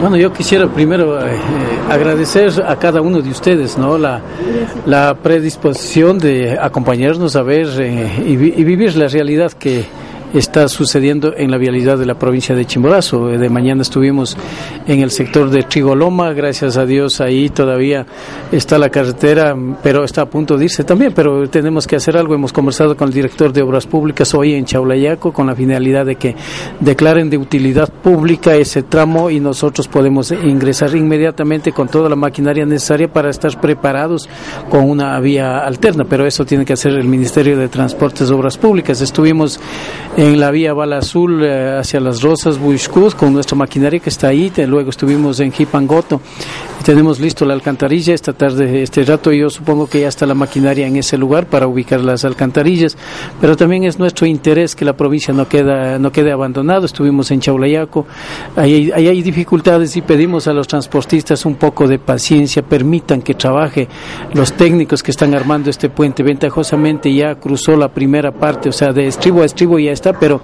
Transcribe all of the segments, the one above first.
bueno, yo quisiera primero eh, agradecer a cada uno de ustedes ¿no? la, la predisposición de acompañarnos a ver eh, y, y vivir la realidad que está sucediendo en la vialidad de la provincia de Chimborazo. De mañana estuvimos en el sector de Trigoloma, gracias a Dios ahí todavía está la carretera, pero está a punto de irse también, pero tenemos que hacer algo. Hemos conversado con el director de Obras Públicas hoy en Chaulayaco con la finalidad de que declaren de utilidad pública ese tramo y nosotros podemos ingresar inmediatamente con toda la maquinaria necesaria para estar preparados con una vía alterna, pero eso tiene que hacer el Ministerio de Transportes Obras Públicas. Estuvimos en la vía Bala Azul eh, hacia las Rosas, Buishkud, con nuestra maquinaria que está ahí. Luego estuvimos en Jipangoto tenemos listo la alcantarilla. Esta tarde, este rato, yo supongo que ya está la maquinaria en ese lugar para ubicar las alcantarillas. Pero también es nuestro interés que la provincia no, queda, no quede abandonado. Estuvimos en Chaulayaco. Ahí, ahí hay dificultades y pedimos a los transportistas un poco de paciencia. Permitan que trabaje los técnicos que están armando este puente. Ventajosamente ya cruzó la primera parte, o sea, de estribo a estribo ya está pero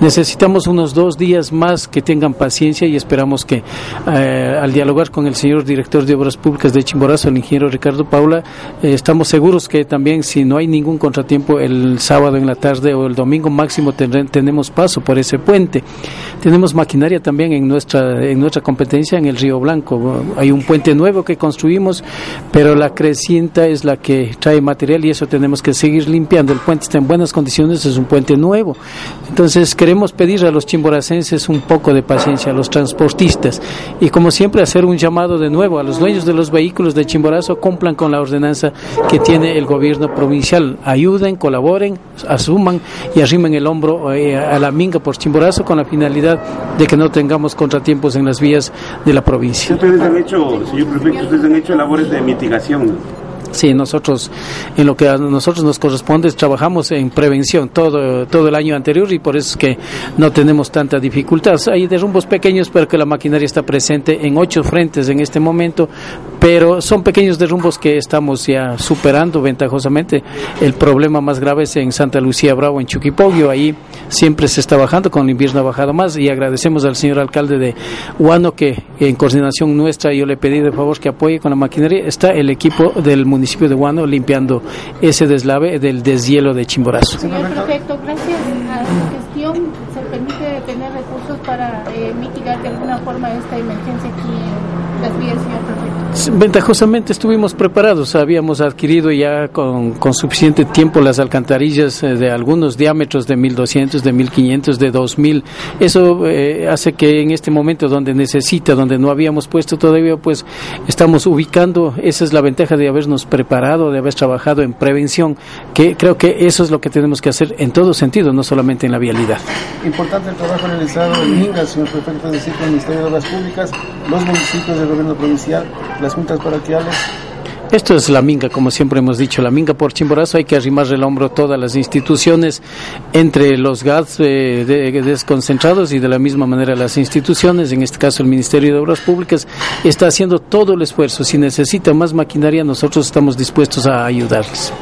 necesitamos unos dos días más que tengan paciencia y esperamos que eh, al dialogar con el señor director de Obras Públicas de Chimborazo, el ingeniero Ricardo Paula, eh, estamos seguros que también si no hay ningún contratiempo el sábado en la tarde o el domingo máximo tenemos paso por ese puente. Tenemos maquinaria también en nuestra, en nuestra competencia en el Río Blanco. Hay un puente nuevo que construimos, pero la crecienta es la que trae material y eso tenemos que seguir limpiando. El puente está en buenas condiciones, es un puente nuevo. Entonces queremos pedir a los chimboracenses un poco de paciencia, a los transportistas y como siempre hacer un llamado de nuevo a los dueños de los vehículos de Chimborazo, cumplan con la ordenanza que tiene el gobierno provincial, ayuden, colaboren, asuman y arrimen el hombro eh, a la minga por Chimborazo con la finalidad de que no tengamos contratiempos en las vías de la provincia. Ustedes han hecho, señor prefecto, ustedes han hecho labores de mitigación. Sí, nosotros, en lo que a nosotros nos corresponde, trabajamos en prevención todo, todo el año anterior y por eso es que no tenemos tanta dificultad. Hay derrumbos pequeños, pero que la maquinaria está presente en ocho frentes en este momento, pero son pequeños derrumbos que estamos ya superando ventajosamente. El problema más grave es en Santa Lucía Bravo, en Chuquipogio, ahí siempre se está bajando, con el invierno ha bajado más y agradecemos al señor alcalde de Huano que en coordinación nuestra yo le pedí de favor que apoye con la maquinaria, está el equipo del municipio municipio de Guano limpiando ese deslave del deshielo de Chimborazo. Para eh, mitigar de alguna forma esta emergencia aquí en las vías, señor prefecto. Ventajosamente estuvimos preparados, habíamos adquirido ya con, con suficiente tiempo las alcantarillas eh, de algunos diámetros de 1200, de 1500, de 2000. Eso eh, hace que en este momento donde necesita, donde no habíamos puesto todavía, pues estamos ubicando. Esa es la ventaja de habernos preparado, de haber trabajado en prevención, que creo que eso es lo que tenemos que hacer en todo sentido, no solamente en la vialidad. Importante el trabajo realizado en Minga, señor prefecto, es decir, con el Ministerio de Obras Públicas, los municipios del gobierno provincial, las juntas parroquiales. Esto es la minga, como siempre hemos dicho, la minga por Chimborazo, hay que arrimar el hombro todas las instituciones, entre los GATS eh, de, desconcentrados y de la misma manera las instituciones, en este caso el Ministerio de Obras Públicas, está haciendo todo el esfuerzo. Si necesita más maquinaria, nosotros estamos dispuestos a ayudarles.